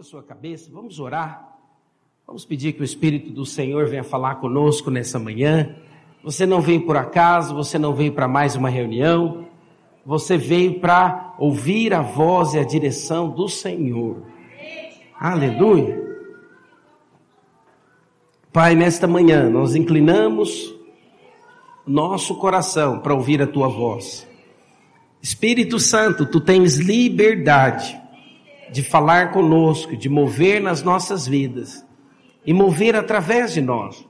Curva sua cabeça, vamos orar. Vamos pedir que o Espírito do Senhor venha falar conosco nessa manhã. Você não veio por acaso, você não veio para mais uma reunião. Você veio para ouvir a voz e a direção do Senhor. Aleluia. Pai, nesta manhã nós inclinamos nosso coração para ouvir a tua voz. Espírito Santo, tu tens liberdade de falar conosco, de mover nas nossas vidas e mover através de nós.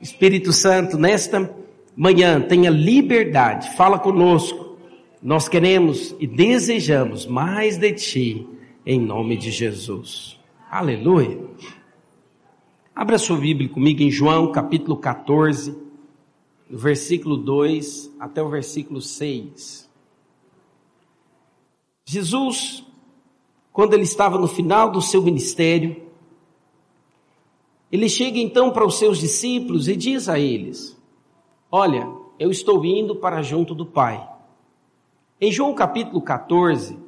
Espírito Santo, nesta manhã, tenha liberdade, fala conosco. Nós queremos e desejamos mais de ti, em nome de Jesus. Aleluia. Abra sua Bíblia comigo em João capítulo 14, do versículo 2 até o versículo 6. Jesus, quando ele estava no final do seu ministério, ele chega então para os seus discípulos e diz a eles: Olha, eu estou indo para junto do Pai. Em João capítulo 14,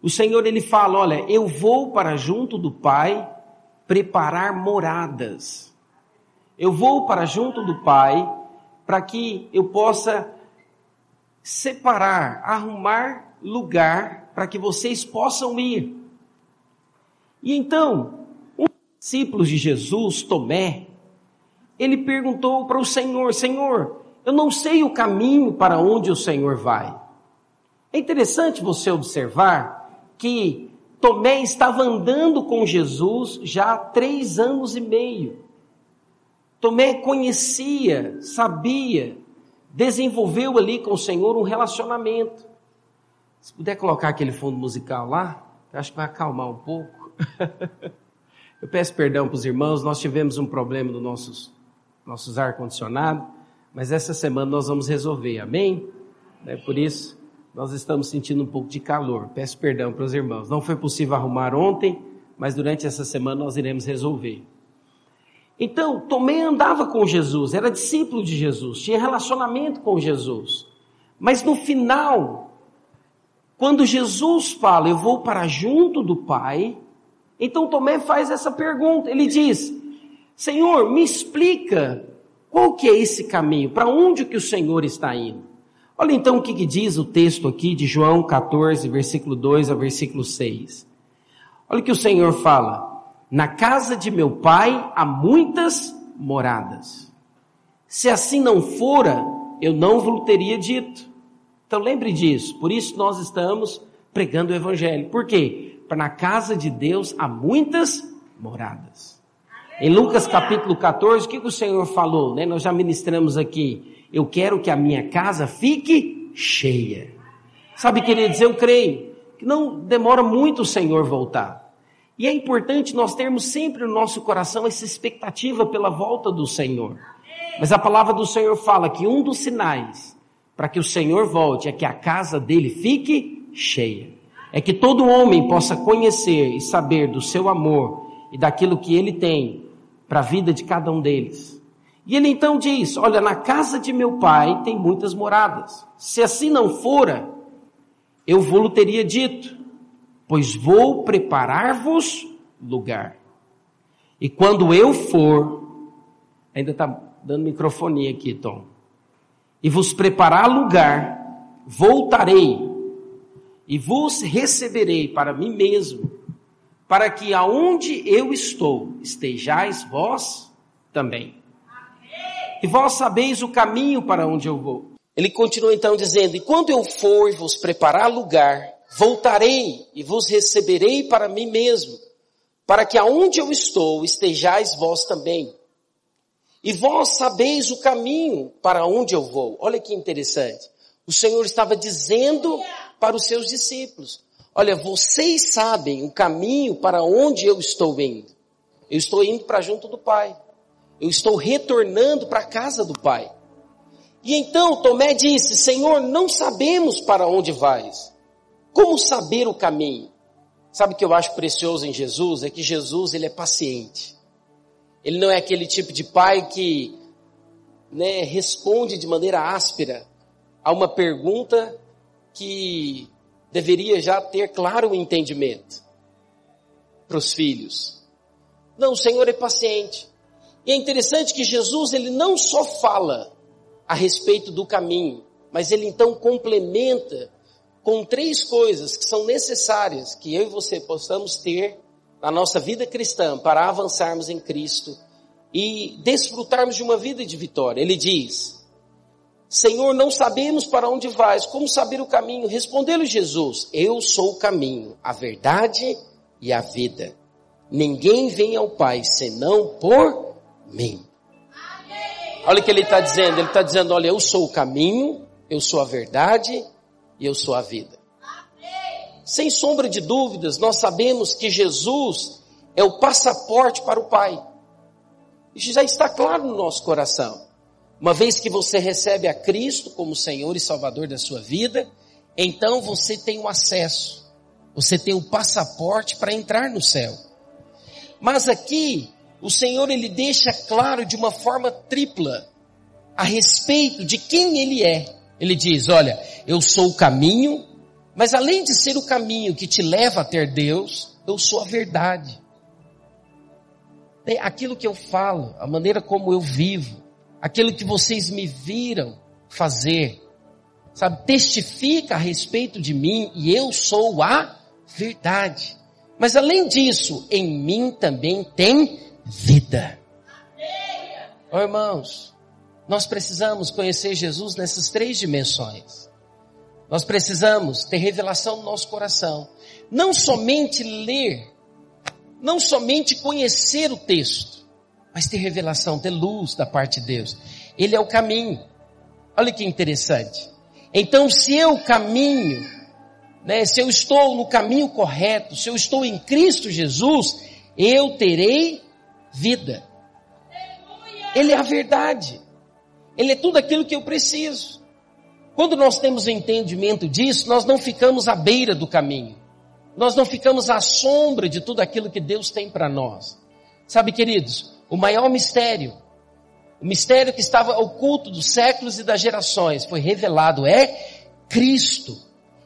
o Senhor ele fala: Olha, eu vou para junto do Pai preparar moradas. Eu vou para junto do Pai para que eu possa separar, arrumar lugar para que vocês possam ir. E então, um dos discípulos de Jesus, Tomé, ele perguntou para o Senhor: Senhor, eu não sei o caminho para onde o Senhor vai. É interessante você observar que Tomé estava andando com Jesus já há três anos e meio. Tomé conhecia, sabia, desenvolveu ali com o Senhor um relacionamento. Se puder colocar aquele fundo musical lá, acho que vai acalmar um pouco. Eu peço perdão para os irmãos, nós tivemos um problema no nossos, nossos ar-condicionado, mas essa semana nós vamos resolver, amém? É por isso nós estamos sentindo um pouco de calor. Peço perdão para os irmãos. Não foi possível arrumar ontem, mas durante essa semana nós iremos resolver. Então, Tomé andava com Jesus, era discípulo de Jesus, tinha relacionamento com Jesus. Mas no final, quando Jesus fala, eu vou para junto do Pai, então Tomé faz essa pergunta. Ele diz: Senhor, me explica qual que é esse caminho, para onde que o Senhor está indo? Olha então o que, que, diz o texto aqui de João 14, versículo 2 a versículo 6. Olha o que o Senhor fala: Na casa de meu pai há muitas moradas. Se assim não fora, eu não vos teria dito. Então lembre disso, por isso nós estamos pregando o Evangelho. Por quê? Para na casa de Deus há muitas moradas. Em Lucas capítulo 14, o que, o Senhor falou? Né? Nós já ministramos aqui eu quero que a minha casa fique cheia. Sabe, queridos, eu creio que não demora muito o Senhor voltar. E é importante nós termos sempre no nosso coração essa expectativa pela volta do Senhor. Mas a palavra do Senhor fala que um dos sinais para que o Senhor volte é que a casa dele fique cheia. É que todo homem possa conhecer e saber do seu amor e daquilo que ele tem para a vida de cada um deles. E ele então diz: Olha, na casa de meu pai tem muitas moradas. Se assim não fora, eu vou teria dito, pois vou preparar-vos lugar. E quando eu for, ainda está dando microfonia aqui, Tom, e vos preparar lugar, voltarei e vos receberei para mim mesmo, para que aonde eu estou estejais vós também e vós sabeis o caminho para onde eu vou. Ele continua então dizendo, e quando eu for vos preparar lugar, voltarei e vos receberei para mim mesmo, para que aonde eu estou estejais vós também. E vós sabeis o caminho para onde eu vou. Olha que interessante. O Senhor estava dizendo para os seus discípulos, olha, vocês sabem o caminho para onde eu estou indo. Eu estou indo para junto do Pai. Eu estou retornando para a casa do Pai. E então Tomé disse: Senhor, não sabemos para onde vais. Como saber o caminho? Sabe o que eu acho precioso em Jesus? É que Jesus ele é paciente. Ele não é aquele tipo de pai que né, responde de maneira áspera a uma pergunta que deveria já ter claro o entendimento. para os filhos. Não, o Senhor é paciente. E é interessante que Jesus, ele não só fala a respeito do caminho, mas ele então complementa com três coisas que são necessárias que eu e você possamos ter na nossa vida cristã para avançarmos em Cristo e desfrutarmos de uma vida de vitória. Ele diz: Senhor, não sabemos para onde vais, como saber o caminho? Respondeu-lhe Jesus: Eu sou o caminho, a verdade e a vida. Ninguém vem ao Pai senão por mim. Olha o que ele está dizendo. Ele está dizendo: Olha, eu sou o caminho, eu sou a verdade e eu sou a vida. Sem sombra de dúvidas, nós sabemos que Jesus é o passaporte para o Pai. Isso já está claro no nosso coração. Uma vez que você recebe a Cristo como Senhor e Salvador da sua vida, então você tem o acesso, você tem o passaporte para entrar no céu. Mas aqui, o Senhor ele deixa claro de uma forma tripla a respeito de quem ele é. Ele diz, olha, eu sou o caminho, mas além de ser o caminho que te leva a ter Deus, eu sou a verdade. Aquilo que eu falo, a maneira como eu vivo, aquilo que vocês me viram fazer, sabe, testifica a respeito de mim e eu sou a verdade. Mas além disso, em mim também tem vida. Oh, irmãos, nós precisamos conhecer Jesus nessas três dimensões. Nós precisamos ter revelação no nosso coração. Não somente ler, não somente conhecer o texto, mas ter revelação, ter luz da parte de Deus. Ele é o caminho. Olha que interessante. Então, se eu caminho, né, se eu estou no caminho correto, se eu estou em Cristo Jesus, eu terei vida. Ele é a verdade. Ele é tudo aquilo que eu preciso. Quando nós temos entendimento disso, nós não ficamos à beira do caminho. Nós não ficamos à sombra de tudo aquilo que Deus tem para nós. Sabe, queridos, o maior mistério, o mistério que estava oculto dos séculos e das gerações, foi revelado é Cristo.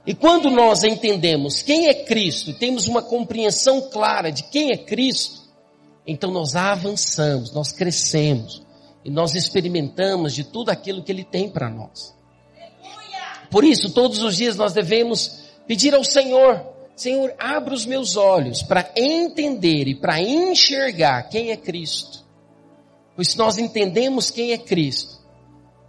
E quando nós entendemos quem é Cristo, temos uma compreensão clara de quem é Cristo, então nós avançamos, nós crescemos e nós experimentamos de tudo aquilo que Ele tem para nós. Por isso, todos os dias nós devemos pedir ao Senhor, Senhor, abra os meus olhos para entender e para enxergar quem é Cristo. Pois se nós entendemos quem é Cristo,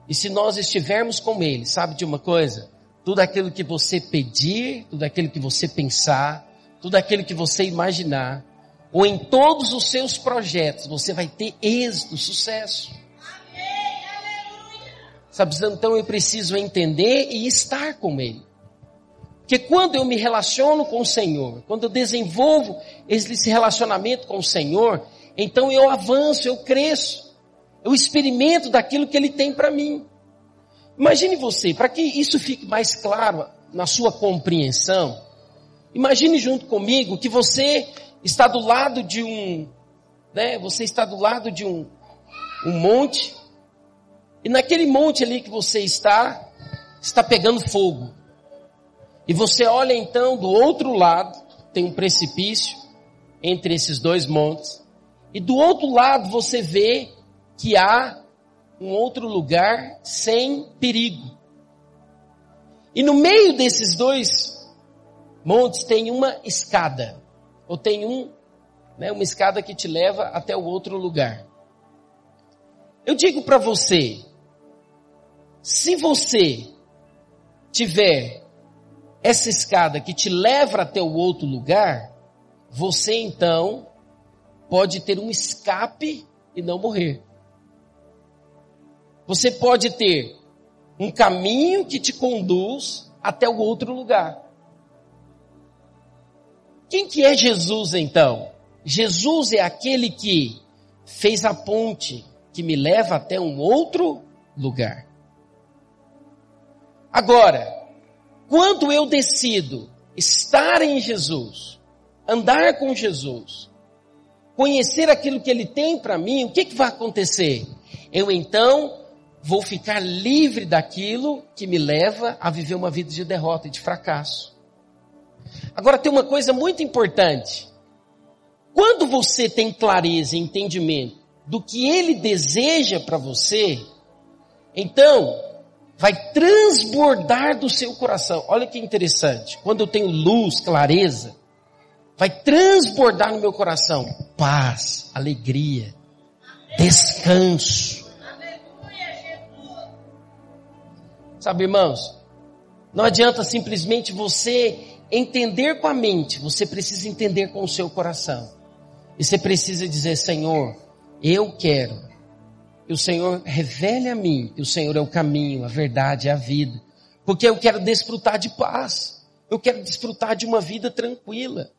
e se nós estivermos com Ele, sabe de uma coisa? Tudo aquilo que você pedir, tudo aquilo que você pensar, tudo aquilo que você imaginar, ou em todos os seus projetos, você vai ter êxito, sucesso. Sabe, então eu preciso entender e estar com Ele. Porque quando eu me relaciono com o Senhor, quando eu desenvolvo esse relacionamento com o Senhor, então eu avanço, eu cresço, eu experimento daquilo que Ele tem para mim. Imagine você, para que isso fique mais claro na sua compreensão, imagine junto comigo que você está do lado de um, né, você está do lado de um, um monte, e naquele monte ali que você está, está pegando fogo. E você olha então do outro lado, tem um precipício entre esses dois montes. E do outro lado você vê que há um outro lugar sem perigo. E no meio desses dois montes tem uma escada, ou tem um, né, uma escada que te leva até o outro lugar. Eu digo para você, se você tiver essa escada que te leva até o outro lugar, você então pode ter um escape e não morrer. Você pode ter um caminho que te conduz até o outro lugar. Quem que é Jesus então? Jesus é aquele que fez a ponte que me leva até um outro lugar. Agora, quando eu decido estar em Jesus, andar com Jesus, conhecer aquilo que Ele tem para mim, o que, que vai acontecer? Eu então vou ficar livre daquilo que me leva a viver uma vida de derrota e de fracasso. Agora tem uma coisa muito importante. Quando você tem clareza e entendimento do que ele deseja para você, então vai transbordar do seu coração. Olha que interessante. Quando eu tenho luz, clareza, vai transbordar no meu coração paz, alegria, descanso. Sabe, irmãos, não adianta simplesmente você entender com a mente, você precisa entender com o seu coração. E você precisa dizer, Senhor, eu quero que o Senhor revele a mim o Senhor é o caminho, a verdade, a vida. Porque eu quero desfrutar de paz. Eu quero desfrutar de uma vida tranquila.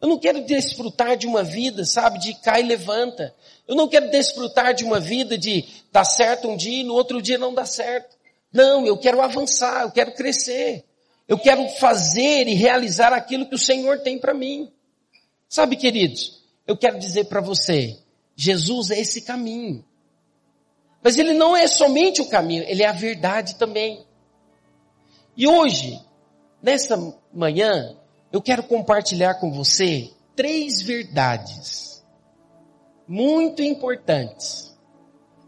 Eu não quero desfrutar de uma vida, sabe, de cai e levanta. Eu não quero desfrutar de uma vida de dar certo um dia e no outro dia não dar certo. Não, eu quero avançar, eu quero crescer. Eu quero fazer e realizar aquilo que o Senhor tem para mim. Sabe, queridos, eu quero dizer para você, Jesus é esse caminho. Mas ele não é somente o caminho, ele é a verdade também. E hoje, nessa manhã, eu quero compartilhar com você três verdades muito importantes.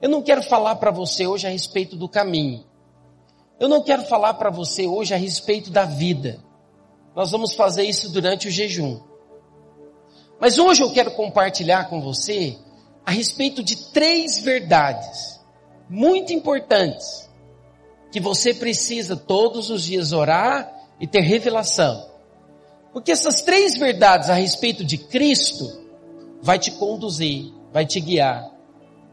Eu não quero falar para você hoje a respeito do caminho. Eu não quero falar para você hoje a respeito da vida. Nós vamos fazer isso durante o jejum. Mas hoje eu quero compartilhar com você a respeito de três verdades muito importantes que você precisa todos os dias orar e ter revelação. Porque essas três verdades a respeito de Cristo vai te conduzir, vai te guiar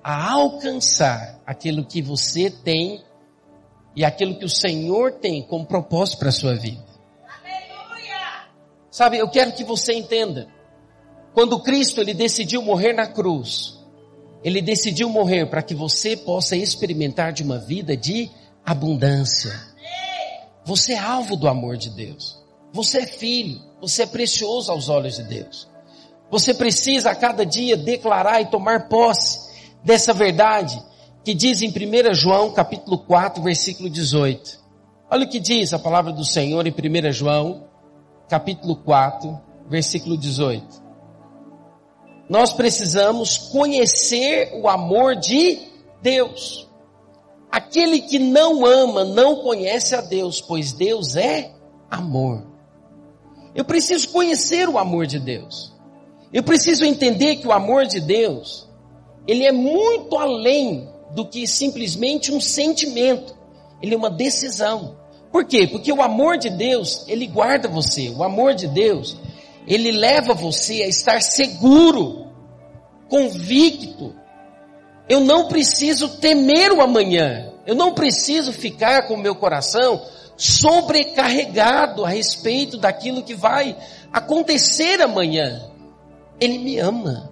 a alcançar aquilo que você tem e aquilo que o Senhor tem como propósito para a sua vida. Aleluia! Sabe, eu quero que você entenda. Quando Cristo ele decidiu morrer na cruz, ele decidiu morrer para que você possa experimentar de uma vida de abundância. Você é alvo do amor de Deus. Você é filho. Você é precioso aos olhos de Deus. Você precisa a cada dia declarar e tomar posse dessa verdade que diz em 1 João capítulo 4 versículo 18. Olha o que diz a palavra do Senhor em 1 João capítulo 4 versículo 18 nós precisamos conhecer o amor de Deus. Aquele que não ama não conhece a Deus, pois Deus é amor. Eu preciso conhecer o amor de Deus. Eu preciso entender que o amor de Deus, ele é muito além do que simplesmente um sentimento. Ele é uma decisão. Por quê? Porque o amor de Deus, ele guarda você. O amor de Deus, ele leva você a estar seguro, convicto. Eu não preciso temer o amanhã. Eu não preciso ficar com o meu coração sobrecarregado a respeito daquilo que vai acontecer amanhã. Ele me ama.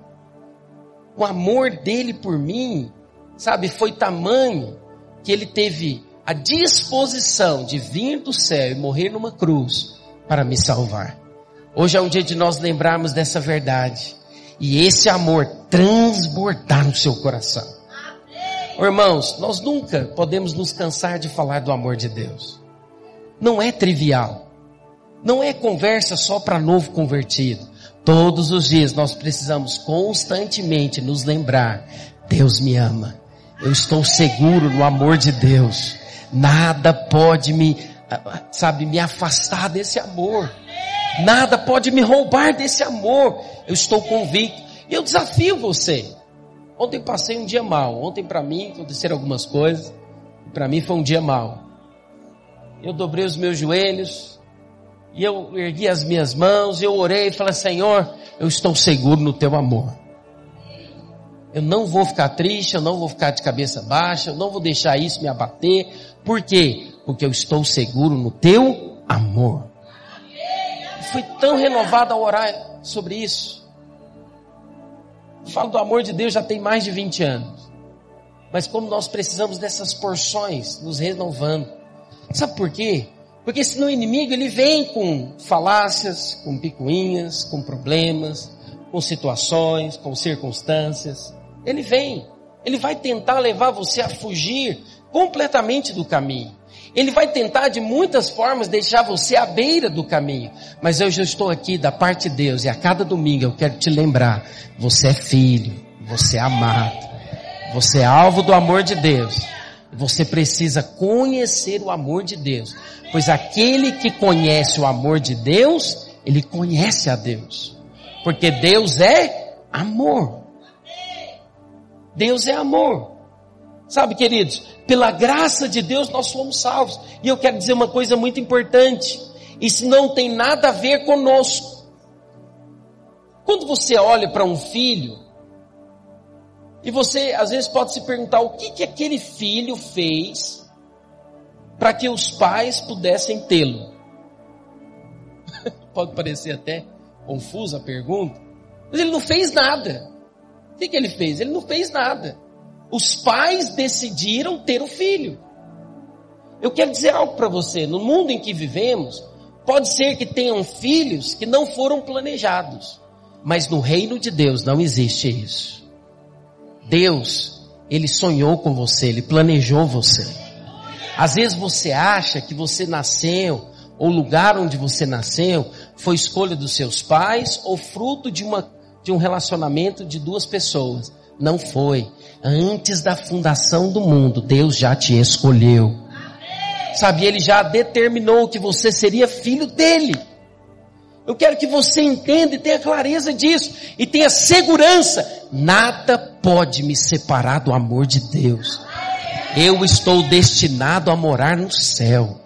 O amor dele por mim, sabe, foi tamanho que ele teve a disposição de vir do céu e morrer numa cruz para me salvar. Hoje é um dia de nós lembrarmos dessa verdade. E esse amor transbordar no seu coração. Irmãos, nós nunca podemos nos cansar de falar do amor de Deus. Não é trivial. Não é conversa só para novo convertido. Todos os dias nós precisamos constantemente nos lembrar: Deus me ama. Eu estou seguro no amor de Deus. Nada pode me, sabe, me afastar desse amor. Nada pode me roubar desse amor. Eu estou convicto. E eu desafio você. Ontem passei um dia mal. Ontem para mim aconteceram algumas coisas. Para mim foi um dia mal. Eu dobrei os meus joelhos. E eu ergui as minhas mãos. Eu orei e falei, Senhor, eu estou seguro no teu amor. Eu não vou ficar triste, eu não vou ficar de cabeça baixa, eu não vou deixar isso me abater. Por quê? Porque eu estou seguro no teu amor fui tão renovado ao orar sobre isso. Falo do amor de Deus já tem mais de 20 anos. Mas como nós precisamos dessas porções nos renovando. Sabe por quê? Porque senão o inimigo ele vem com falácias, com picuinhas, com problemas, com situações, com circunstâncias. Ele vem. Ele vai tentar levar você a fugir completamente do caminho. Ele vai tentar de muitas formas deixar você à beira do caminho. Mas eu já estou aqui da parte de Deus e a cada domingo eu quero te lembrar, você é filho, você é amado, você é alvo do amor de Deus. Você precisa conhecer o amor de Deus. Pois aquele que conhece o amor de Deus, ele conhece a Deus. Porque Deus é amor. Deus é amor. Sabe, queridos, pela graça de Deus nós somos salvos. E eu quero dizer uma coisa muito importante. Isso não tem nada a ver conosco. Quando você olha para um filho, e você às vezes pode se perguntar o que que aquele filho fez para que os pais pudessem tê-lo. pode parecer até confusa a pergunta, mas ele não fez nada. O que, que ele fez? Ele não fez nada. Os pais decidiram ter o filho. Eu quero dizer algo para você. No mundo em que vivemos, pode ser que tenham filhos que não foram planejados. Mas no reino de Deus não existe isso. Deus, Ele sonhou com você, Ele planejou você. Às vezes você acha que você nasceu, ou o lugar onde você nasceu, foi escolha dos seus pais, ou fruto de uma, de um relacionamento de duas pessoas. Não foi. Antes da fundação do mundo, Deus já te escolheu. Sabe, Ele já determinou que você seria filho dele. Eu quero que você entenda e tenha clareza disso. E tenha segurança. Nada pode me separar do amor de Deus. Eu estou destinado a morar no céu.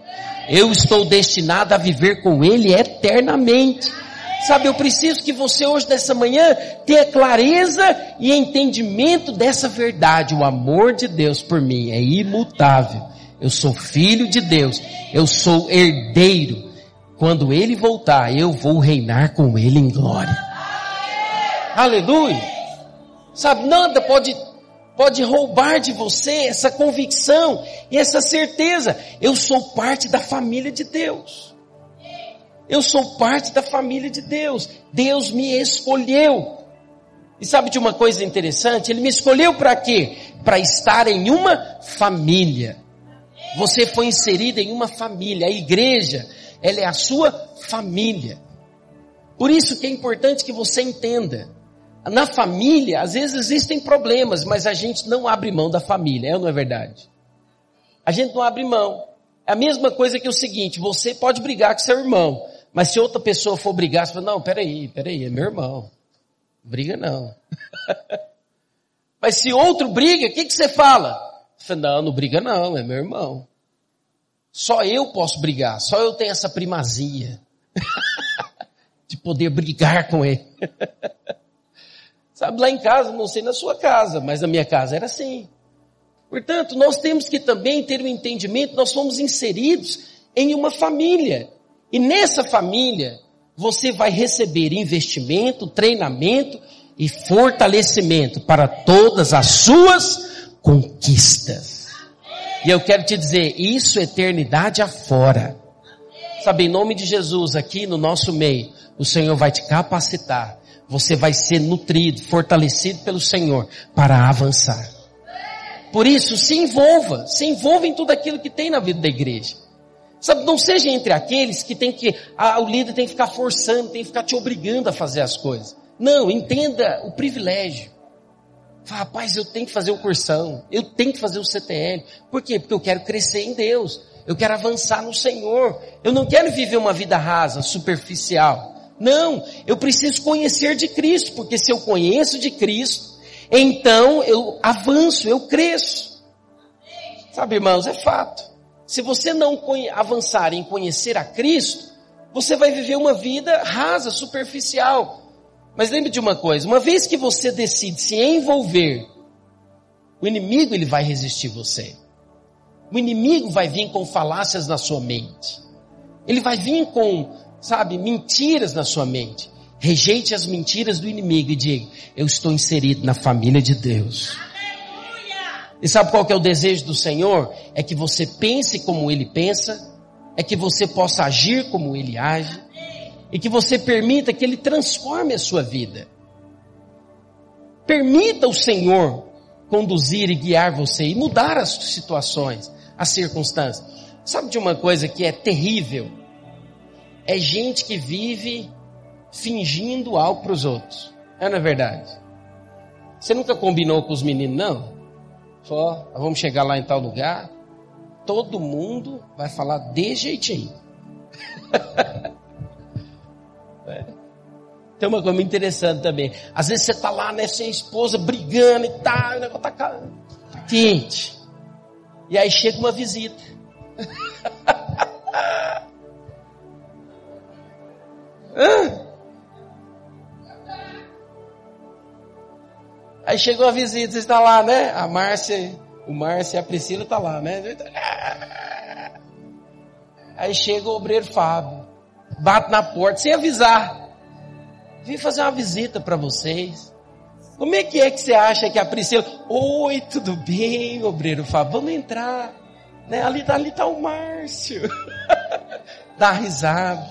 Eu estou destinado a viver com Ele eternamente. Sabe, eu preciso que você hoje, nessa manhã, tenha clareza e entendimento dessa verdade. O amor de Deus por mim é imutável. Eu sou filho de Deus. Eu sou herdeiro. Quando Ele voltar, eu vou reinar com Ele em glória. Aleluia. Sabe, nada pode, pode roubar de você essa convicção e essa certeza. Eu sou parte da família de Deus. Eu sou parte da família de Deus. Deus me escolheu. E sabe de uma coisa interessante? Ele me escolheu para quê? Para estar em uma família. Você foi inserido em uma família. A igreja, ela é a sua família. Por isso que é importante que você entenda. Na família, às vezes existem problemas, mas a gente não abre mão da família, é ou não é verdade? A gente não abre mão. É a mesma coisa que o seguinte, você pode brigar com seu irmão, mas se outra pessoa for brigar, você fala, não, peraí, peraí, é meu irmão. Briga não. Mas se outro briga, o que, que você fala? Você fala, não, não briga não, é meu irmão. Só eu posso brigar, só eu tenho essa primazia. de poder brigar com ele. Sabe, lá em casa, não sei na sua casa, mas na minha casa era assim. Portanto, nós temos que também ter o um entendimento, nós somos inseridos em uma família. E nessa família, você vai receber investimento, treinamento e fortalecimento para todas as suas conquistas. E eu quero te dizer, isso é eternidade afora. Sabe, em nome de Jesus, aqui no nosso meio, o Senhor vai te capacitar. Você vai ser nutrido, fortalecido pelo Senhor para avançar. Por isso, se envolva, se envolva em tudo aquilo que tem na vida da igreja. Sabe, não seja entre aqueles que tem que, ah, o líder tem que ficar forçando, tem que ficar te obrigando a fazer as coisas. Não, entenda o privilégio. Fala, rapaz, eu tenho que fazer o cursão, eu tenho que fazer o CTL. Por quê? Porque eu quero crescer em Deus. Eu quero avançar no Senhor. Eu não quero viver uma vida rasa, superficial. Não, eu preciso conhecer de Cristo, porque se eu conheço de Cristo, então eu avanço, eu cresço. Sabe, irmãos, é fato. Se você não avançar em conhecer a Cristo, você vai viver uma vida rasa, superficial. Mas lembre de uma coisa, uma vez que você decide se envolver, o inimigo ele vai resistir você. O inimigo vai vir com falácias na sua mente. Ele vai vir com, sabe, mentiras na sua mente. Rejeite as mentiras do inimigo e diga, eu estou inserido na família de Deus. E sabe qual que é o desejo do Senhor? É que você pense como Ele pensa, é que você possa agir como Ele age, e que você permita que Ele transforme a sua vida. Permita o Senhor conduzir e guiar você e mudar as situações, as circunstâncias. Sabe de uma coisa que é terrível? É gente que vive fingindo algo para os outros. É na é verdade. Você nunca combinou com os meninos, não? Só, vamos chegar lá em tal lugar. Todo mundo vai falar de jeitinho. é. Tem uma coisa interessante também. Às vezes você está lá, né, a esposa brigando e tal, o negócio tá quente. E aí chega uma visita. Aí chegou a visita, está lá, né? A Márcia, o Márcia e a Priscila tá lá, né? Aí chega o obreiro Fábio, bate na porta sem avisar. Vim fazer uma visita para vocês. Como é que é que você acha que a Priscila, oi, tudo bem, obreiro Fábio, vamos entrar. Né? Ali, ali tá o Márcio. Dá risada.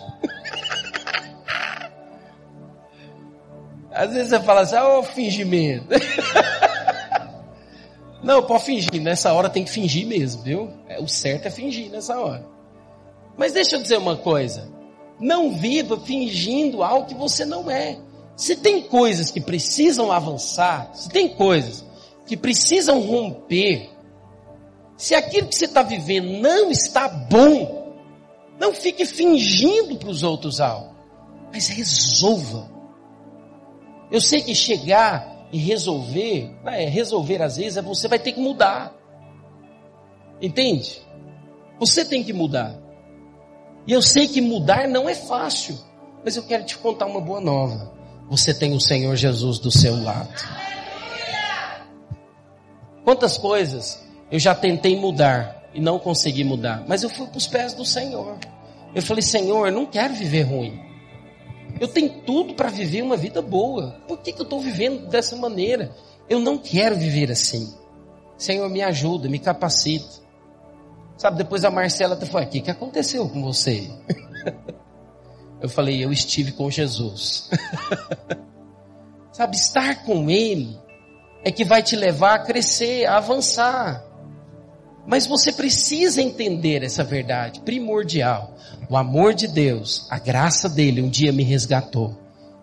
Às vezes você fala assim, ó, oh, fingimento. Não, pode fingir. Nessa hora tem que fingir mesmo, viu? É, o certo é fingir nessa hora. Mas deixa eu dizer uma coisa. Não viva fingindo algo que você não é. Se tem coisas que precisam avançar, se tem coisas que precisam romper, se aquilo que você está vivendo não está bom, não fique fingindo para os outros algo, mas resolva. Eu sei que chegar e resolver, é, resolver às vezes é você vai ter que mudar. Entende? Você tem que mudar. E eu sei que mudar não é fácil, mas eu quero te contar uma boa nova. Você tem o Senhor Jesus do seu lado. Quantas coisas eu já tentei mudar e não consegui mudar, mas eu fui para os pés do Senhor. Eu falei, Senhor, eu não quero viver ruim. Eu tenho tudo para viver uma vida boa. Por que, que eu estou vivendo dessa maneira? Eu não quero viver assim. Senhor, me ajuda, me capacita. Sabe, depois a Marcela até falou, o que, que aconteceu com você? Eu falei, eu estive com Jesus. Sabe, estar com Ele é que vai te levar a crescer, a avançar. Mas você precisa entender essa verdade primordial. O amor de Deus, a graça dele um dia me resgatou.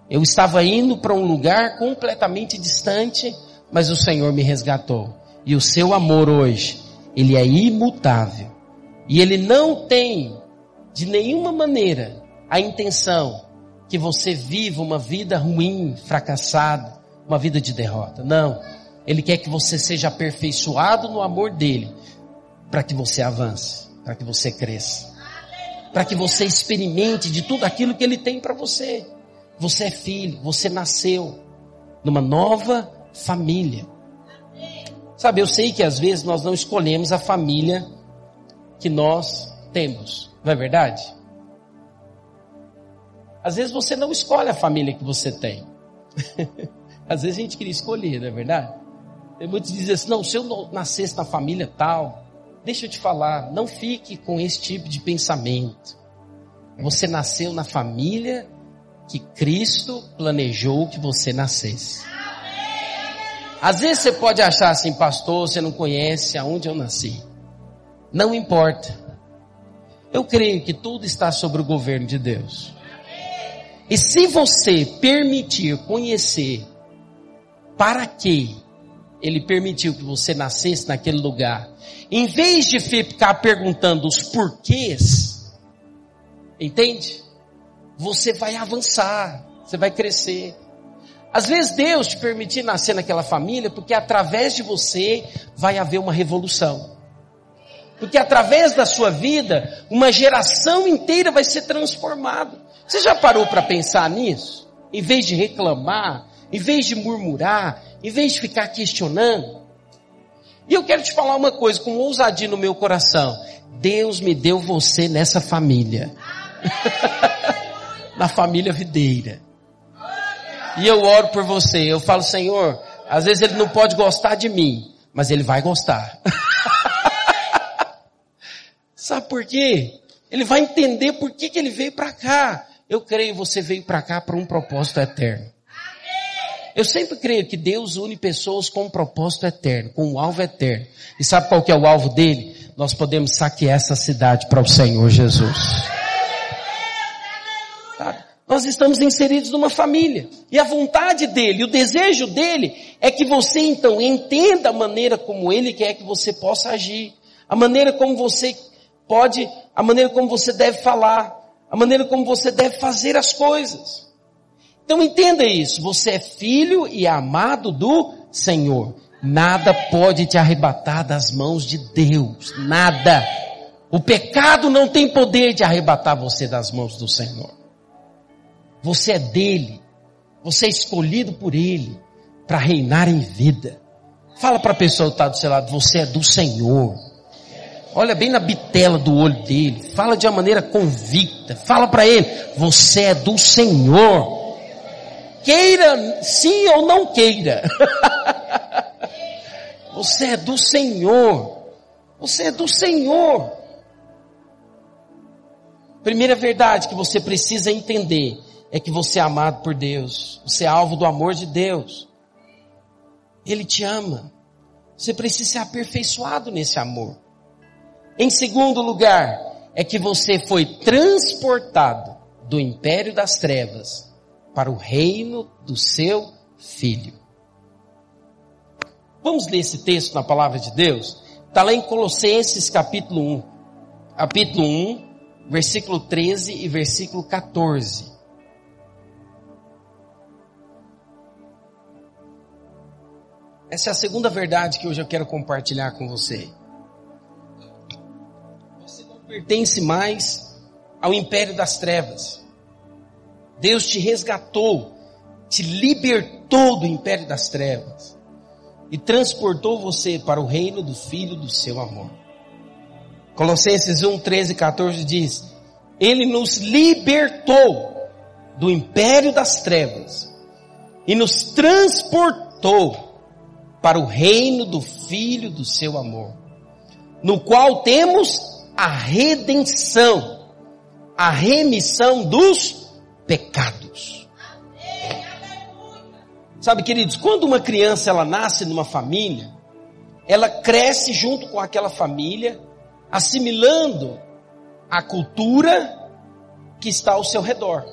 Eu estava indo para um lugar completamente distante, mas o Senhor me resgatou. E o seu amor hoje, ele é imutável. E ele não tem, de nenhuma maneira, a intenção que você viva uma vida ruim, fracassada, uma vida de derrota. Não. Ele quer que você seja aperfeiçoado no amor dele para que você avance, para que você cresça, para que você experimente de tudo aquilo que Ele tem para você. Você é filho, você nasceu numa nova família. Sabe, eu sei que às vezes nós não escolhemos a família que nós temos, não é verdade? Às vezes você não escolhe a família que você tem. às vezes a gente queria escolher, não é verdade? Tem muitos dizem assim, não, se eu nascesse na família tal, Deixa eu te falar, não fique com esse tipo de pensamento. Você nasceu na família que Cristo planejou que você nascesse. Às vezes você pode achar assim, pastor, você não conhece aonde eu nasci. Não importa. Eu creio que tudo está sobre o governo de Deus. E se você permitir conhecer para que Ele permitiu que você nascesse naquele lugar, em vez de ficar perguntando os porquês, entende? Você vai avançar, você vai crescer. Às vezes Deus te permitir nascer naquela família porque através de você vai haver uma revolução. Porque através da sua vida, uma geração inteira vai ser transformada. Você já parou para pensar nisso? Em vez de reclamar, em vez de murmurar, em vez de ficar questionando, e eu quero te falar uma coisa com ousadia no meu coração. Deus me deu você nessa família. Na família videira. E eu oro por você. Eu falo, Senhor, às vezes ele não pode gostar de mim, mas ele vai gostar. Sabe por quê? Ele vai entender por que, que ele veio para cá. Eu creio você veio para cá para um propósito eterno. Eu sempre creio que Deus une pessoas com um propósito eterno, com um alvo eterno. E sabe qual que é o alvo dele? Nós podemos saquear essa cidade para o Senhor Jesus. Nós estamos inseridos numa família. E a vontade dele, o desejo dele é que você então entenda a maneira como ele quer que você possa agir. A maneira como você pode, a maneira como você deve falar, a maneira como você deve fazer as coisas. Então entenda isso, você é filho e amado do Senhor. Nada pode te arrebatar das mãos de Deus, nada. O pecado não tem poder de arrebatar você das mãos do Senhor. Você é dele, você é escolhido por ele para reinar em vida. Fala para a pessoa que está do seu lado, você é do Senhor. Olha bem na bitela do olho dele. Fala de uma maneira convicta. Fala para ele, você é do Senhor. Queira sim ou não queira. você é do Senhor. Você é do Senhor. Primeira verdade que você precisa entender é que você é amado por Deus. Você é alvo do amor de Deus. Ele te ama. Você precisa ser aperfeiçoado nesse amor. Em segundo lugar, é que você foi transportado do império das trevas para o reino do seu filho. Vamos ler esse texto na palavra de Deus? Está lá em Colossenses capítulo 1. Capítulo 1, versículo 13 e versículo 14. Essa é a segunda verdade que hoje eu quero compartilhar com você pertence mais ao império das trevas. Deus te resgatou, te libertou do império das trevas e transportou você para o reino do Filho do seu amor. Colossenses 1, 13 e 14 diz: Ele nos libertou do império das trevas e nos transportou para o reino do Filho do seu amor, no qual temos a redenção, a remissão dos pecados. Sabe, queridos, quando uma criança ela nasce numa família, ela cresce junto com aquela família, assimilando a cultura que está ao seu redor.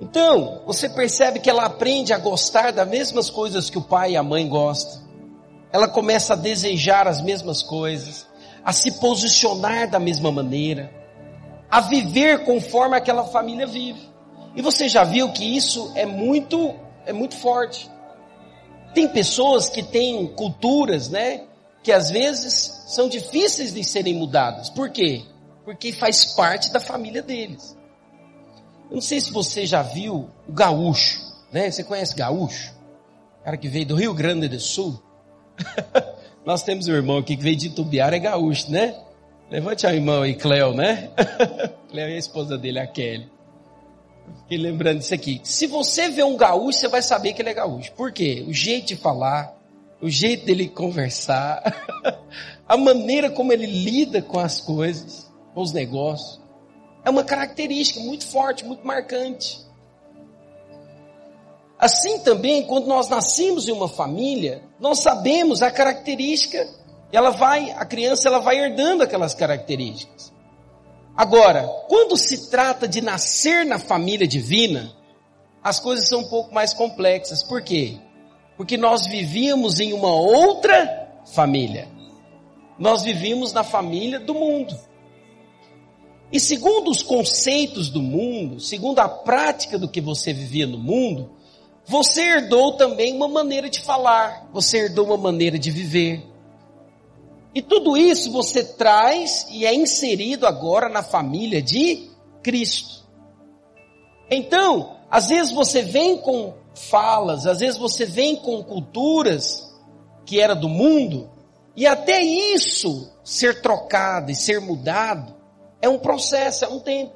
Então, você percebe que ela aprende a gostar das mesmas coisas que o pai e a mãe gostam ela começa a desejar as mesmas coisas, a se posicionar da mesma maneira, a viver conforme aquela família vive. E você já viu que isso é muito, é muito forte. Tem pessoas que têm culturas, né, que às vezes são difíceis de serem mudadas. Por quê? Porque faz parte da família deles. Eu não sei se você já viu o gaúcho, né? Você conhece gaúcho? O cara que veio do Rio Grande do Sul. Nós temos um irmão aqui que veio de Tubiara, é gaúcho, né? Levante a irmão aí, Cleo, né? Cleo e a esposa dele, a Kelly. Fiquei lembrando disso aqui. Se você vê um gaúcho, você vai saber que ele é gaúcho. Por quê? O jeito de falar, o jeito dele conversar, a maneira como ele lida com as coisas, com os negócios. É uma característica muito forte, muito marcante. Assim também, quando nós nascemos em uma família, nós sabemos a característica, ela vai, a criança ela vai herdando aquelas características. Agora, quando se trata de nascer na família divina, as coisas são um pouco mais complexas. Por quê? Porque nós vivíamos em uma outra família. Nós vivíamos na família do mundo. E segundo os conceitos do mundo, segundo a prática do que você vivia no mundo, você herdou também uma maneira de falar, você herdou uma maneira de viver. E tudo isso você traz e é inserido agora na família de Cristo. Então, às vezes você vem com falas, às vezes você vem com culturas que era do mundo, e até isso ser trocado e ser mudado é um processo, é um tempo.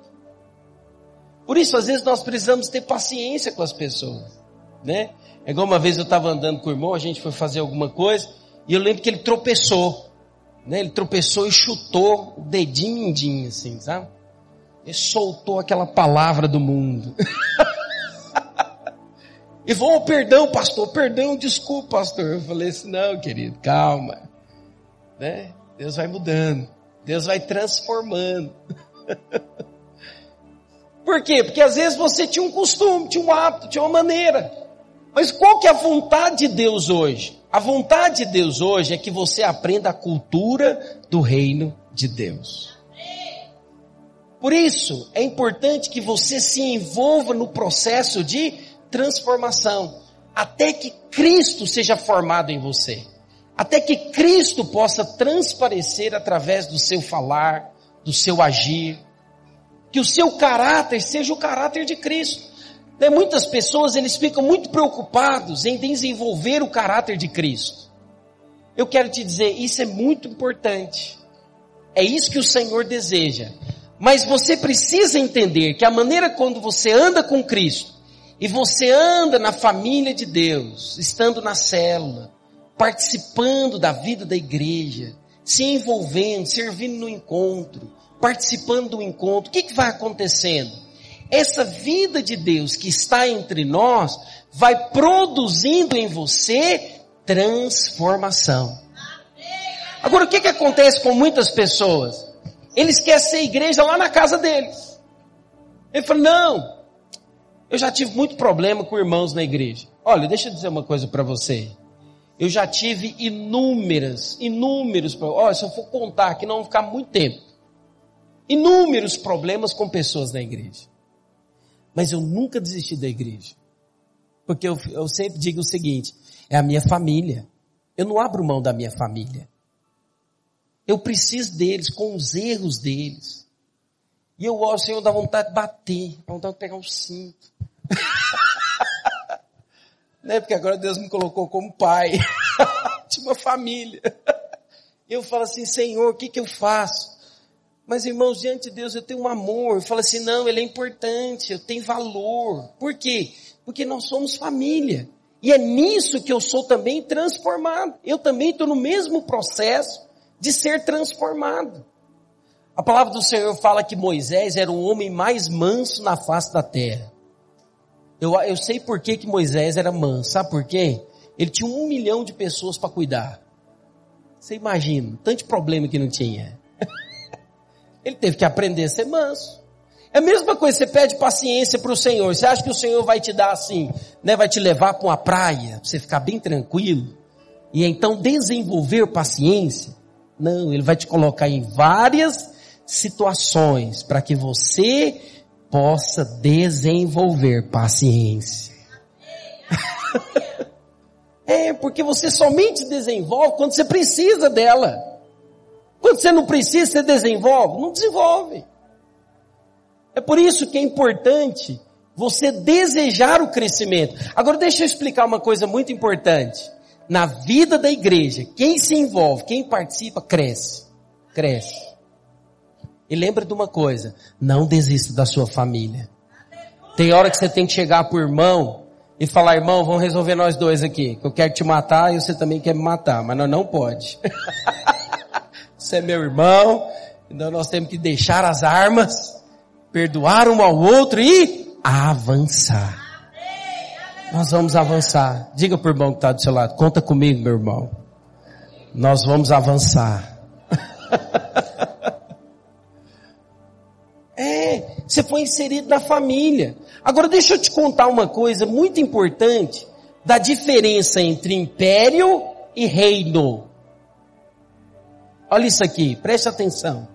Por isso, às vezes nós precisamos ter paciência com as pessoas né? É igual uma vez eu estava andando com o irmão, a gente foi fazer alguma coisa, e eu lembro que ele tropeçou, né? Ele tropeçou e chutou o dedinho mindinho, assim, sabe? Ele soltou aquela palavra do mundo. E vão ao perdão, pastor, perdão, desculpa, pastor. Eu falei assim, não, querido, calma. Né? Deus vai mudando. Deus vai transformando. Por quê? Porque às vezes você tinha um costume, tinha um hábito, tinha uma maneira. Mas qual que é a vontade de Deus hoje? A vontade de Deus hoje é que você aprenda a cultura do reino de Deus. Por isso, é importante que você se envolva no processo de transformação, até que Cristo seja formado em você, até que Cristo possa transparecer através do seu falar, do seu agir, que o seu caráter seja o caráter de Cristo. Né? Muitas pessoas eles ficam muito preocupados em desenvolver o caráter de Cristo. Eu quero te dizer, isso é muito importante. É isso que o Senhor deseja. Mas você precisa entender que a maneira quando você anda com Cristo, e você anda na família de Deus, estando na célula, participando da vida da igreja, se envolvendo, servindo no encontro, participando do encontro, o que, que vai acontecendo? Essa vida de Deus que está entre nós vai produzindo em você transformação. Agora, o que, que acontece com muitas pessoas? Eles querem ser igreja lá na casa deles. Ele fala, não, eu já tive muito problema com irmãos na igreja. Olha, deixa eu dizer uma coisa para você. Eu já tive inúmeras, inúmeros problemas. Olha, se eu for contar aqui, não vai ficar muito tempo. Inúmeros problemas com pessoas na igreja. Mas eu nunca desisti da igreja. Porque eu, eu sempre digo o seguinte, é a minha família. Eu não abro mão da minha família. Eu preciso deles, com os erros deles. E eu olho, Senhor, dá vontade de bater, dá vontade de pegar um cinto. né? Porque agora Deus me colocou como pai de uma família. Eu falo assim, Senhor, o que que eu faço? Mas irmãos, diante de Deus eu tenho um amor. Eu falo assim, não, ele é importante, eu tenho valor. Por quê? Porque nós somos família. E é nisso que eu sou também transformado. Eu também estou no mesmo processo de ser transformado. A palavra do Senhor fala que Moisés era o homem mais manso na face da terra. Eu, eu sei por que, que Moisés era manso. Sabe por quê? Ele tinha um milhão de pessoas para cuidar. Você imagina, tanto problema que não tinha. Ele teve que aprender a ser manso. É a mesma coisa, você pede paciência para o Senhor. Você acha que o Senhor vai te dar assim, né? Vai te levar para uma praia, para você ficar bem tranquilo. E então desenvolver paciência? Não, Ele vai te colocar em várias situações para que você possa desenvolver paciência. é, porque você somente desenvolve quando você precisa dela. Quando você não precisa, você desenvolve? Não desenvolve. É por isso que é importante você desejar o crescimento. Agora deixa eu explicar uma coisa muito importante. Na vida da igreja, quem se envolve, quem participa, cresce. Cresce. E lembra de uma coisa, não desista da sua família. Tem hora que você tem que chegar pro irmão e falar, irmão, vamos resolver nós dois aqui. Que eu quero te matar e você também quer me matar, mas nós não pode. você é meu irmão, então nós temos que deixar as armas, perdoar um ao outro e avançar. Nós vamos avançar. Diga pro irmão que está do seu lado, conta comigo, meu irmão. Nós vamos avançar. Você foi inserido na família. Agora deixa eu te contar uma coisa muito importante da diferença entre império e reino. Olha isso aqui, preste atenção.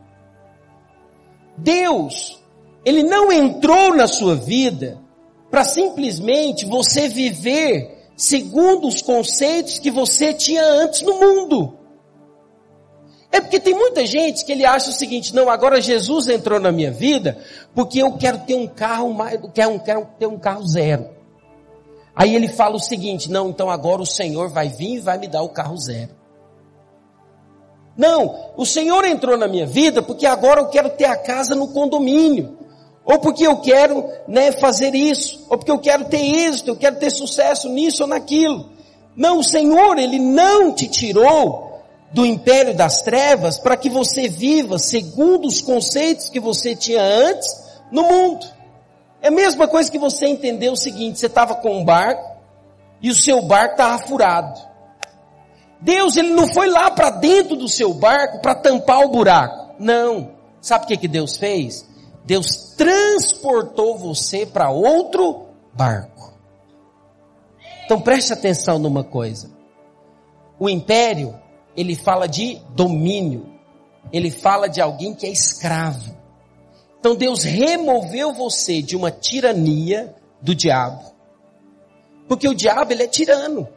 Deus, Ele não entrou na sua vida para simplesmente você viver segundo os conceitos que você tinha antes no mundo. É porque tem muita gente que ele acha o seguinte, não, agora Jesus entrou na minha vida porque eu quero ter um carro mais, quero, quero ter um carro zero. Aí ele fala o seguinte, não, então agora o Senhor vai vir e vai me dar o carro zero. Não, o Senhor entrou na minha vida porque agora eu quero ter a casa no condomínio. Ou porque eu quero, né, fazer isso. Ou porque eu quero ter êxito, eu quero ter sucesso nisso ou naquilo. Não, o Senhor, Ele não te tirou do império das trevas para que você viva segundo os conceitos que você tinha antes no mundo. É a mesma coisa que você entender o seguinte, você estava com um barco, e o seu barco estava furado. Deus, ele não foi lá para dentro do seu barco para tampar o buraco. Não. Sabe o que que Deus fez? Deus transportou você para outro barco. Então preste atenção numa coisa. O império, ele fala de domínio. Ele fala de alguém que é escravo. Então Deus removeu você de uma tirania do diabo. Porque o diabo ele é tirano.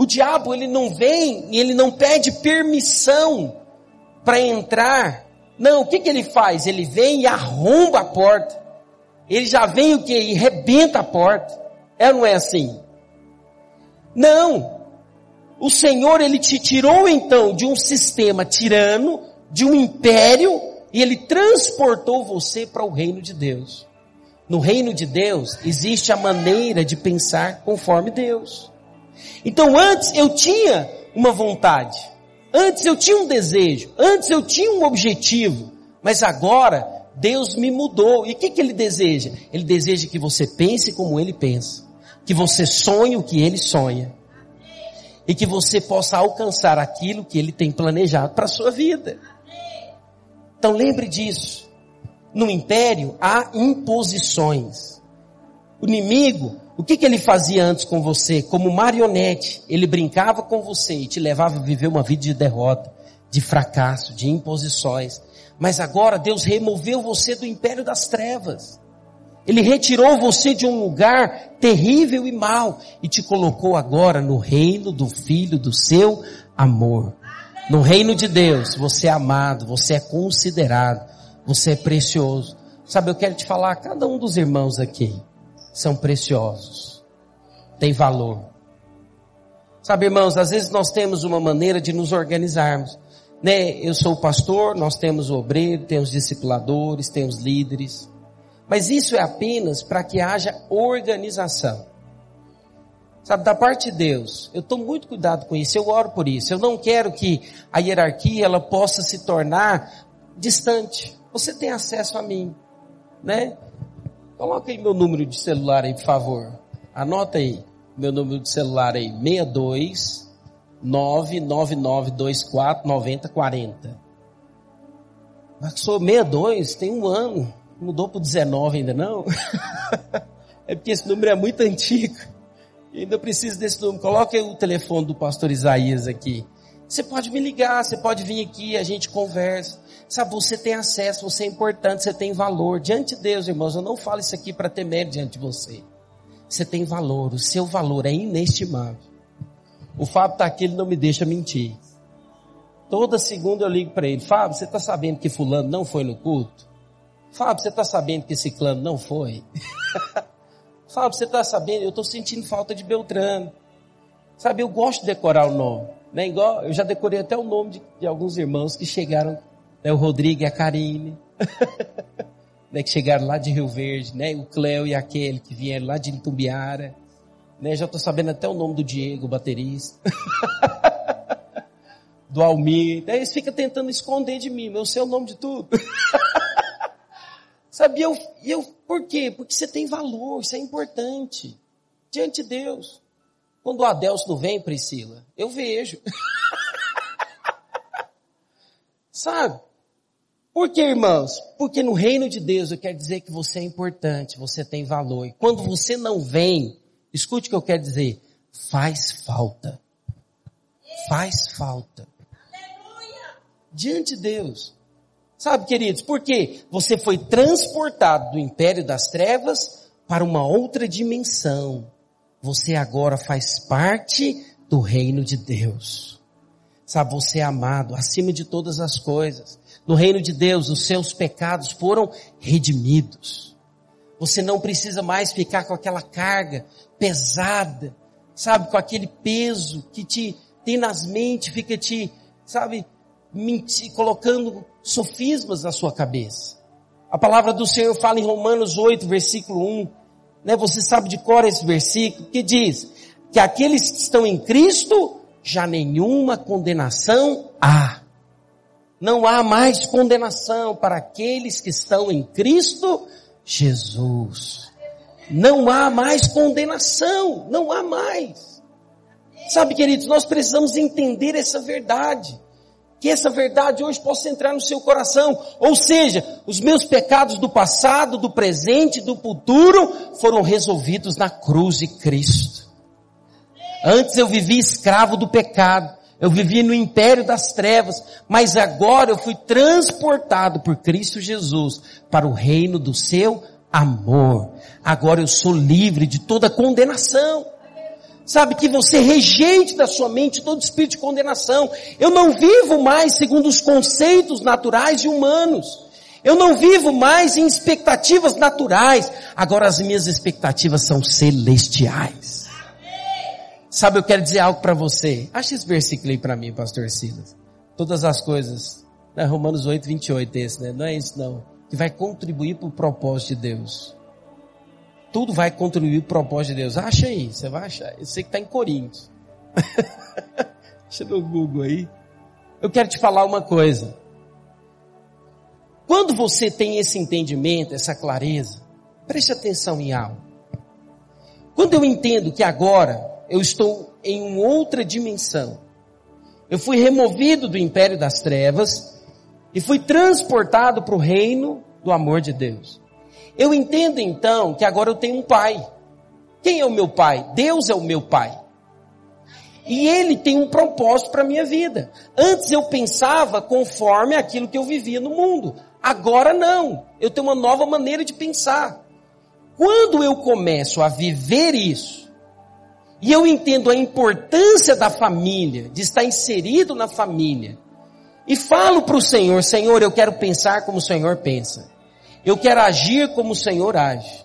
O diabo ele não vem e ele não pede permissão para entrar. Não, o que, que ele faz? Ele vem e arromba a porta. Ele já vem o que? E rebenta a porta. É não é assim? Não. O Senhor ele te tirou então de um sistema tirano, de um império, e ele transportou você para o reino de Deus. No reino de Deus existe a maneira de pensar conforme Deus. Então antes eu tinha uma vontade, antes eu tinha um desejo, antes eu tinha um objetivo, mas agora Deus me mudou. E o que, que Ele deseja? Ele deseja que você pense como Ele pensa, que você sonhe o que Ele sonha, e que você possa alcançar aquilo que Ele tem planejado para a sua vida. Então lembre disso. No império há imposições. O inimigo, o que, que ele fazia antes com você? Como marionete, ele brincava com você e te levava a viver uma vida de derrota, de fracasso, de imposições. Mas agora Deus removeu você do império das trevas. Ele retirou você de um lugar terrível e mau e te colocou agora no reino do Filho do seu amor. No reino de Deus, você é amado, você é considerado, você é precioso. Sabe, eu quero te falar, cada um dos irmãos aqui são preciosos. Tem valor. Sabe, irmãos, às vezes nós temos uma maneira de nos organizarmos. Né? Eu sou o pastor, nós temos o obreiro, temos discipuladores, temos líderes. Mas isso é apenas para que haja organização. Sabe, da parte de Deus, eu estou muito cuidado com isso, eu oro por isso. Eu não quero que a hierarquia ela possa se tornar distante. Você tem acesso a mim, né? Coloca aí meu número de celular aí, por favor. Anota aí, meu número de celular aí, 62 99924 9040. Mas sou 62, tem um ano. Mudou para 19 ainda não? é porque esse número é muito antigo. E ainda preciso desse número. Coloque o telefone do pastor Isaías aqui. Você pode me ligar, você pode vir aqui, a gente conversa. Sabe, você tem acesso, você é importante, você tem valor. Diante de Deus, irmãos, eu não falo isso aqui para temer diante de você. Você tem valor, o seu valor é inestimável. O Fábio está aqui, ele não me deixa mentir. Toda segunda eu ligo para ele, Fábio, você está sabendo que fulano não foi no culto? Fábio, você está sabendo que esse clã não foi? Fábio, você está sabendo, eu estou sentindo falta de Beltrano. Sabe, eu gosto de decorar o nome. Né? Igual, eu já decorei até o nome de, de alguns irmãos que chegaram, né? o Rodrigo e a Karine, né? que chegaram lá de Rio Verde, né? o Cléo e aquele que vieram lá de Itumbiara. Né? Já estou sabendo até o nome do Diego, baterista. do Almir. Daí eles ficam tentando esconder de mim, eu sei o nome de tudo. Sabe, eu, eu, por quê? Porque você tem valor, isso é importante. Diante de Deus. Quando o Adelso não vem, Priscila, eu vejo. Sabe? Por que, irmãos? Porque no reino de Deus eu quero dizer que você é importante, você tem valor. E quando você não vem, escute o que eu quero dizer, faz falta. Faz falta. Diante de Deus. Sabe, queridos, por quê? Você foi transportado do império das trevas para uma outra dimensão você agora faz parte do reino de Deus. Sabe, você é amado acima de todas as coisas. No reino de Deus, os seus pecados foram redimidos. Você não precisa mais ficar com aquela carga pesada, sabe, com aquele peso que te tem nas mentes, fica te, sabe, mentir, colocando sofismas na sua cabeça. A palavra do Senhor fala em Romanos 8, versículo 1, né? Você sabe de cor esse versículo que diz que aqueles que estão em Cristo já nenhuma condenação há. Não há mais condenação para aqueles que estão em Cristo Jesus. Não há mais condenação, não há mais. Sabe, queridos, nós precisamos entender essa verdade. Que essa verdade hoje possa entrar no seu coração. Ou seja, os meus pecados do passado, do presente, do futuro foram resolvidos na cruz de Cristo. Antes eu vivia escravo do pecado. Eu vivia no império das trevas, mas agora eu fui transportado por Cristo Jesus para o reino do seu amor. Agora eu sou livre de toda condenação. Sabe que você rejeite da sua mente todo espírito de condenação. Eu não vivo mais segundo os conceitos naturais e humanos. Eu não vivo mais em expectativas naturais. Agora as minhas expectativas são celestiais. Sabe, eu quero dizer algo para você. Acha esse versículo aí para mim, pastor Silas. Todas as coisas. É Romanos 8, 28 esse, né? Não é isso não. Que vai contribuir para o propósito de Deus. Tudo vai contribuir para o propósito de Deus. Acha aí, você vai achar. Eu sei que está em Coríntios. Deixa no Google aí. Eu quero te falar uma coisa. Quando você tem esse entendimento, essa clareza, preste atenção em algo. Quando eu entendo que agora eu estou em outra dimensão. Eu fui removido do império das trevas e fui transportado para o reino do amor de Deus. Eu entendo então que agora eu tenho um pai. Quem é o meu pai? Deus é o meu pai. E ele tem um propósito para a minha vida. Antes eu pensava conforme aquilo que eu vivia no mundo. Agora não. Eu tenho uma nova maneira de pensar. Quando eu começo a viver isso, e eu entendo a importância da família, de estar inserido na família. E falo para o Senhor, Senhor, eu quero pensar como o Senhor pensa. Eu quero agir como o Senhor age.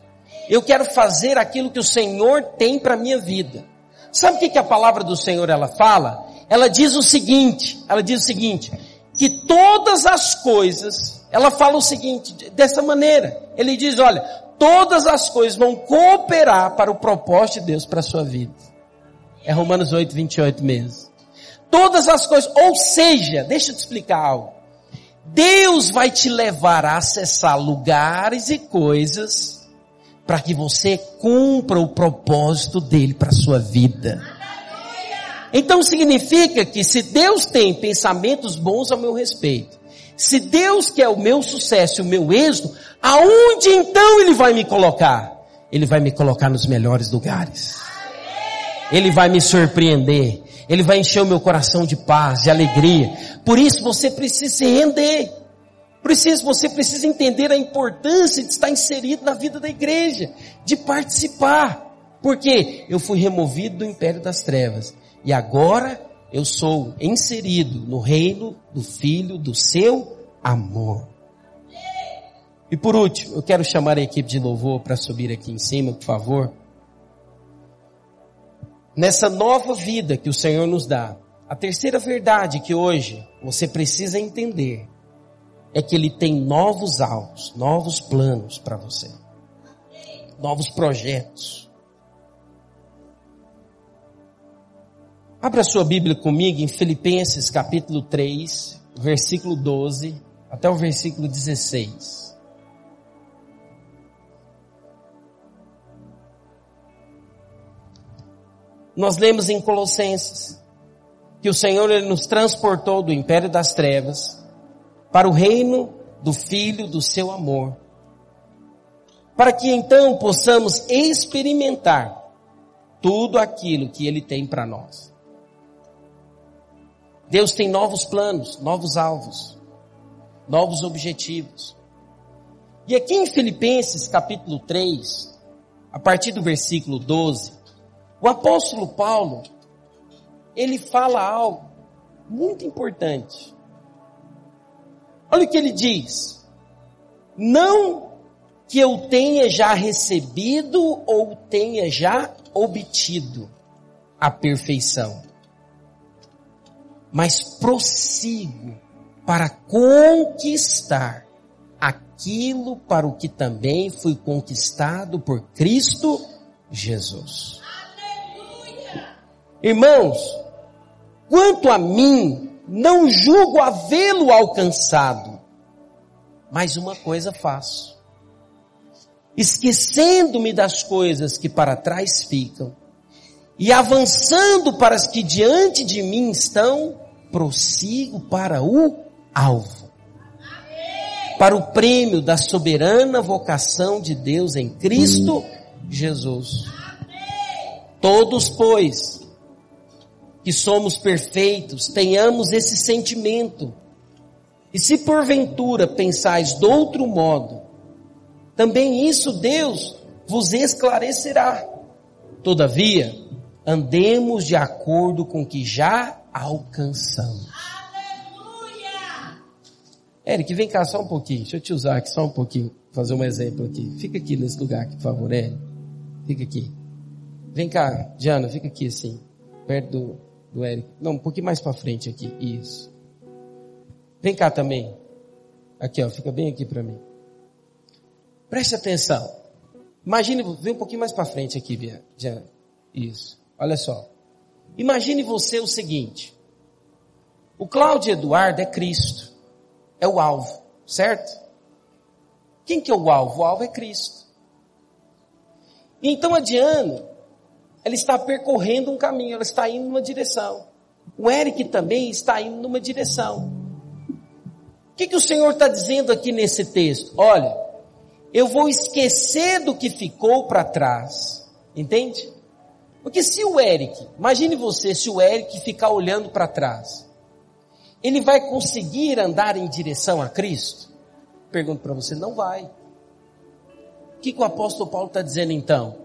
Eu quero fazer aquilo que o Senhor tem para minha vida. Sabe o que, que a palavra do Senhor ela fala? Ela diz o seguinte, ela diz o seguinte, que todas as coisas, ela fala o seguinte, dessa maneira. Ele diz, olha, todas as coisas vão cooperar para o propósito de Deus para a sua vida. É Romanos 8, 28 mesmo. Todas as coisas, ou seja, deixa eu te explicar algo. Deus vai te levar a acessar lugares e coisas para que você cumpra o propósito dele para a sua vida. Então significa que se Deus tem pensamentos bons a meu respeito, se Deus quer o meu sucesso, o meu êxito, aonde então Ele vai me colocar? Ele vai me colocar nos melhores lugares. Ele vai me surpreender. Ele vai encher o meu coração de paz, de alegria. Por isso você precisa se render. Por isso você precisa entender a importância de estar inserido na vida da igreja, de participar. Porque eu fui removido do império das trevas e agora eu sou inserido no reino do Filho do seu amor. E por último, eu quero chamar a equipe de louvor para subir aqui em cima, por favor. Nessa nova vida que o Senhor nos dá, a terceira verdade que hoje você precisa entender é que Ele tem novos alvos, novos planos para você, novos projetos. Abra sua Bíblia comigo em Filipenses capítulo 3, versículo 12 até o versículo 16. Nós lemos em Colossenses que o Senhor ele nos transportou do império das trevas para o reino do Filho do seu amor. Para que então possamos experimentar tudo aquilo que ele tem para nós. Deus tem novos planos, novos alvos, novos objetivos. E aqui em Filipenses capítulo 3, a partir do versículo 12, o apóstolo Paulo, ele fala algo muito importante. Olha o que ele diz. Não que eu tenha já recebido ou tenha já obtido a perfeição mas prossigo para conquistar aquilo para o que também fui conquistado por Cristo Jesus. Aleluia. Irmãos, quanto a mim, não julgo havê-lo alcançado, mas uma coisa faço. esquecendo-me das coisas que para trás ficam e avançando para as que diante de mim estão, prossigo para o alvo. Para o prêmio da soberana vocação de Deus em Cristo Jesus. Todos, pois, que somos perfeitos, tenhamos esse sentimento. E se porventura pensais de outro modo, também isso Deus vos esclarecerá. Todavia, andemos de acordo com o que já alcançamos. Aleluia! Eric, vem cá só um pouquinho. Deixa eu te usar aqui só um pouquinho. Fazer um exemplo aqui. Fica aqui nesse lugar aqui, por favor, Eric. Fica aqui. Vem cá, Diana, fica aqui assim. Perto do, do Eric. Não, um pouquinho mais para frente aqui. Isso. Vem cá também. Aqui, ó. Fica bem aqui para mim. Preste atenção. Imagine, vem um pouquinho mais para frente aqui, Diana. Isso. Olha só. Imagine você o seguinte. O Cláudio Eduardo é Cristo. É o alvo, certo? Quem que é o alvo? O alvo é Cristo. Então a Diana, ela está percorrendo um caminho, ela está indo numa direção. O Eric também está indo numa direção. O que, que o Senhor está dizendo aqui nesse texto? Olha, eu vou esquecer do que ficou para trás. Entende? Porque se o Eric, imagine você se o Eric ficar olhando para trás, ele vai conseguir andar em direção a Cristo? Pergunto para você, não vai. O que, que o apóstolo Paulo está dizendo então?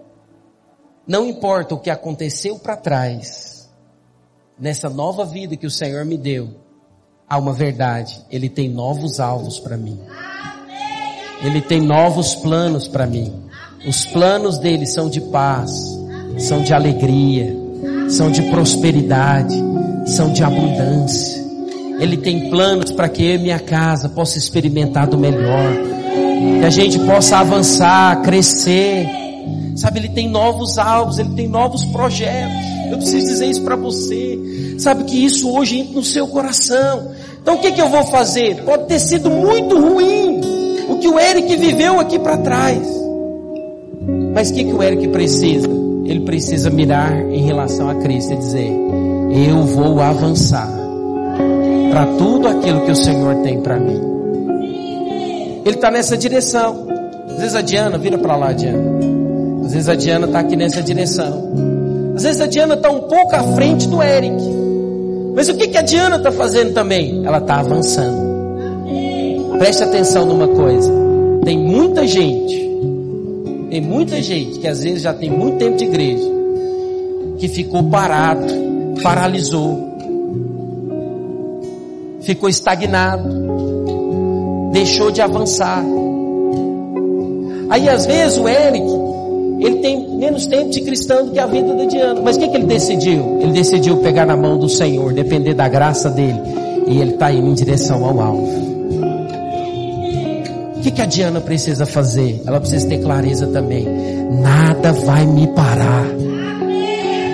Não importa o que aconteceu para trás, nessa nova vida que o Senhor me deu, há uma verdade, Ele tem novos alvos para mim. Ele tem novos planos para mim. Os planos dele são de paz, são de alegria, são de prosperidade, são de abundância. Ele tem planos para que eu e minha casa possa experimentar do melhor, que a gente possa avançar, crescer. Sabe, ele tem novos alvos, ele tem novos projetos. Eu preciso dizer isso para você. Sabe que isso hoje entra no seu coração. Então o que, que eu vou fazer? Pode ter sido muito ruim o que o Eric viveu aqui para trás. Mas o que, que o Eric precisa? Ele precisa mirar em relação a Cristo e dizer: Eu vou avançar para tudo aquilo que o Senhor tem para mim. Ele está nessa direção. Às vezes a Diana, vira para lá, Diana. Às vezes a Diana está aqui nessa direção. Às vezes a Diana está um pouco à frente do Eric. Mas o que, que a Diana está fazendo também? Ela está avançando. Preste atenção numa coisa. Tem muita gente tem muita gente que às vezes já tem muito tempo de igreja, que ficou parado, paralisou, ficou estagnado, deixou de avançar. Aí às vezes o Eric, ele tem menos tempo de cristão do que a vida do Diana. Mas o que, que ele decidiu? Ele decidiu pegar na mão do Senhor, depender da graça dele. E ele está indo em direção ao alvo. O que, que a Diana precisa fazer? Ela precisa ter clareza também. Nada vai me parar.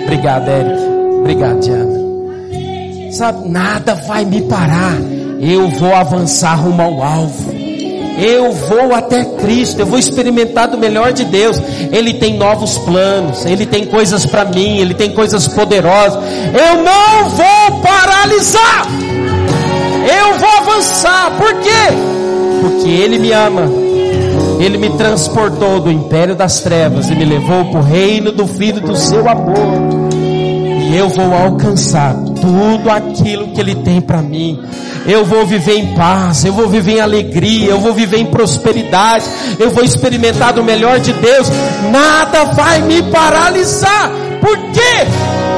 Obrigado, Eric. Obrigado, Diana. Sabe, nada vai me parar. Eu vou avançar rumo ao alvo. Eu vou até Cristo, eu vou experimentar do melhor de Deus. Ele tem novos planos, Ele tem coisas para mim, Ele tem coisas poderosas. Eu não vou paralisar. Eu vou avançar. Por quê? Porque Ele me ama. Ele me transportou do império das trevas e me levou para o reino do Filho do seu amor. E eu vou alcançar tudo aquilo que Ele tem para mim. Eu vou viver em paz, eu vou viver em alegria, eu vou viver em prosperidade, eu vou experimentar do melhor de Deus. Nada vai me paralisar. Por quê?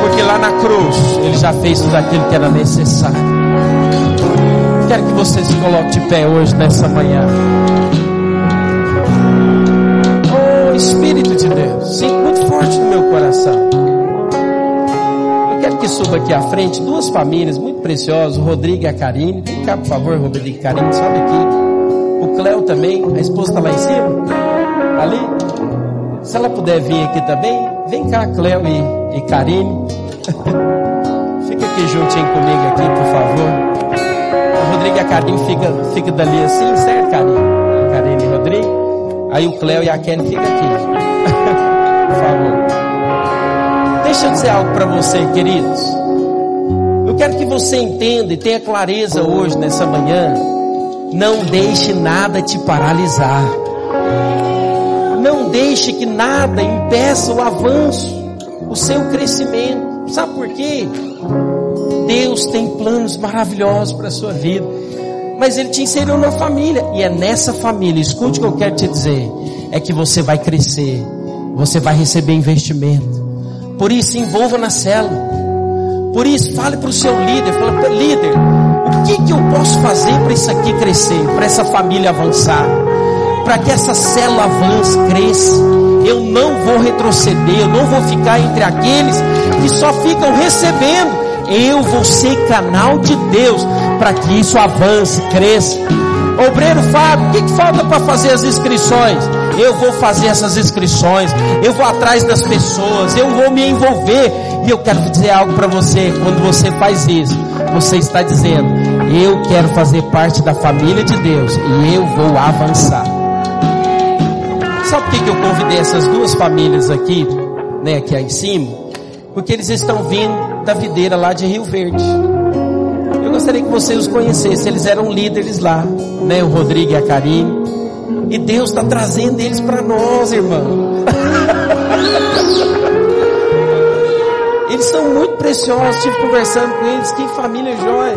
Porque lá na cruz Ele já fez tudo aquilo que era necessário quero que você se coloque de pé hoje, nessa manhã. Oh, Espírito de Deus, sinto muito forte no meu coração. Eu quero que suba aqui à frente duas famílias muito preciosas, o Rodrigo e a Karine. Vem cá, por favor, Rodrigo e Karine, sobe aqui. O Cléo também, a esposa está lá em cima? Ali? Se ela puder vir aqui também, vem cá, Cléo e, e Karine. Fica aqui juntinho comigo aqui, por favor. Rodrigo e a Karine fica, fica dali assim, certo, Karine? Karine e Rodrigo. Aí o Cléo e a Kelly ficam aqui. Por favor. Deixa eu dizer algo para você, queridos. Eu quero que você entenda e tenha clareza hoje, nessa manhã. Não deixe nada te paralisar. Não deixe que nada impeça o avanço, o seu crescimento. Sabe por quê? Deus tem planos maravilhosos para a sua vida mas ele te inseriu na família. E é nessa família, escute o que eu quero te dizer, é que você vai crescer, você vai receber investimento. Por isso, envolva na célula. Por isso, fale para o seu líder, fala, líder, o que, que eu posso fazer para isso aqui crescer, para essa família avançar, para que essa célula avance, cresça. Eu não vou retroceder, eu não vou ficar entre aqueles que só ficam recebendo eu vou ser canal de Deus para que isso avance, cresça. Obreiro Fábio, o que, que falta para fazer as inscrições? Eu vou fazer essas inscrições, eu vou atrás das pessoas, eu vou me envolver. E eu quero dizer algo para você, quando você faz isso, você está dizendo, eu quero fazer parte da família de Deus e eu vou avançar. Sabe por que, eu convidei essas duas famílias aqui, né, aqui em cima? Porque eles estão vindo da videira lá de Rio Verde. Eu gostaria que você os conhecesse. Eles eram líderes lá, né? O Rodrigo e a Karine. E Deus está trazendo eles para nós, irmão. eles são muito preciosos. Estive conversando com eles. Que família jóia,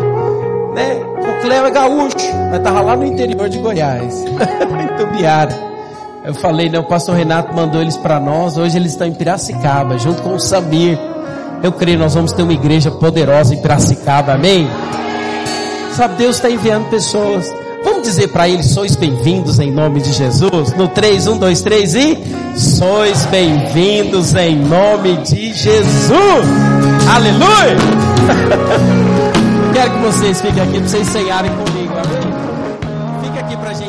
né? O Cléo é gaúcho, mas estava lá no interior de Goiás, em Tubiara. Eu falei, né? O pastor Renato mandou eles para nós. Hoje eles estão em Piracicaba, junto com o Samir. Eu creio nós vamos ter uma igreja poderosa em Piracicaba, amém? Sabe, Deus está enviando pessoas. Vamos dizer para eles, sois bem-vindos em nome de Jesus. No 3, 1, 2, 3 e sois bem-vindos em nome de Jesus. Aleluia! Quero que vocês fiquem aqui para vocês cearem comigo, amém? Fica aqui para gente.